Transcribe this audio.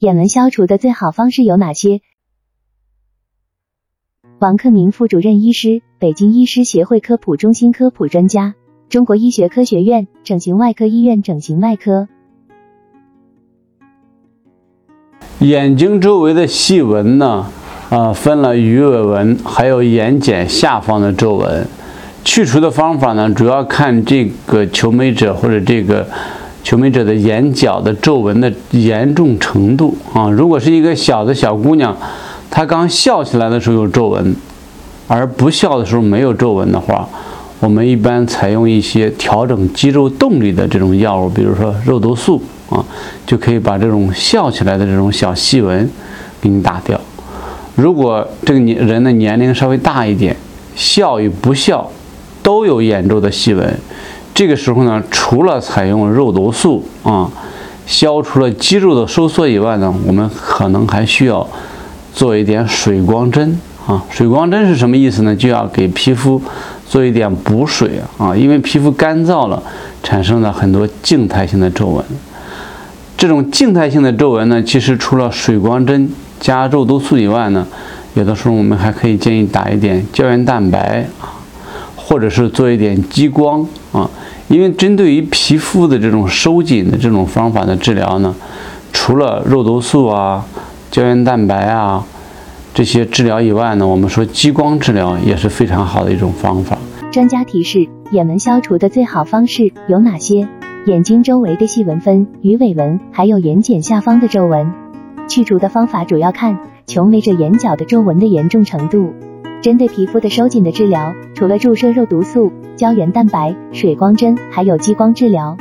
眼纹消除的最好方式有哪些？王克明副主任医师，北京医师协会科普中心科普专家，中国医学科学院整形外科医院整形外科。眼睛周围的细纹呢，啊，分了鱼尾纹，还有眼睑下方的皱纹。去除的方法呢，主要看这个求美者或者这个求美者的眼角的皱纹的严重程度啊。如果是一个小的小姑娘，她刚笑起来的时候有皱纹，而不笑的时候没有皱纹的话，我们一般采用一些调整肌肉动力的这种药物，比如说肉毒素啊，就可以把这种笑起来的这种小细纹给你打掉。如果这个年人的年龄稍微大一点，笑与不笑。都有眼周的细纹，这个时候呢，除了采用肉毒素啊，消除了肌肉的收缩以外呢，我们可能还需要做一点水光针啊。水光针是什么意思呢？就要给皮肤做一点补水啊，因为皮肤干燥了，产生了很多静态性的皱纹。这种静态性的皱纹呢，其实除了水光针加肉毒素以外呢，有的时候我们还可以建议打一点胶原蛋白。或者是做一点激光啊，因为针对于皮肤的这种收紧的这种方法的治疗呢，除了肉毒素啊、胶原蛋白啊这些治疗以外呢，我们说激光治疗也是非常好的一种方法。专家提示：眼纹消除的最好方式有哪些？眼睛周围的细纹分鱼尾纹，还有眼睑下方的皱纹。去除的方法主要看求美者眼角的皱纹的严重程度。针对皮肤的收紧的治疗，除了注射肉毒素、胶原蛋白、水光针，还有激光治疗。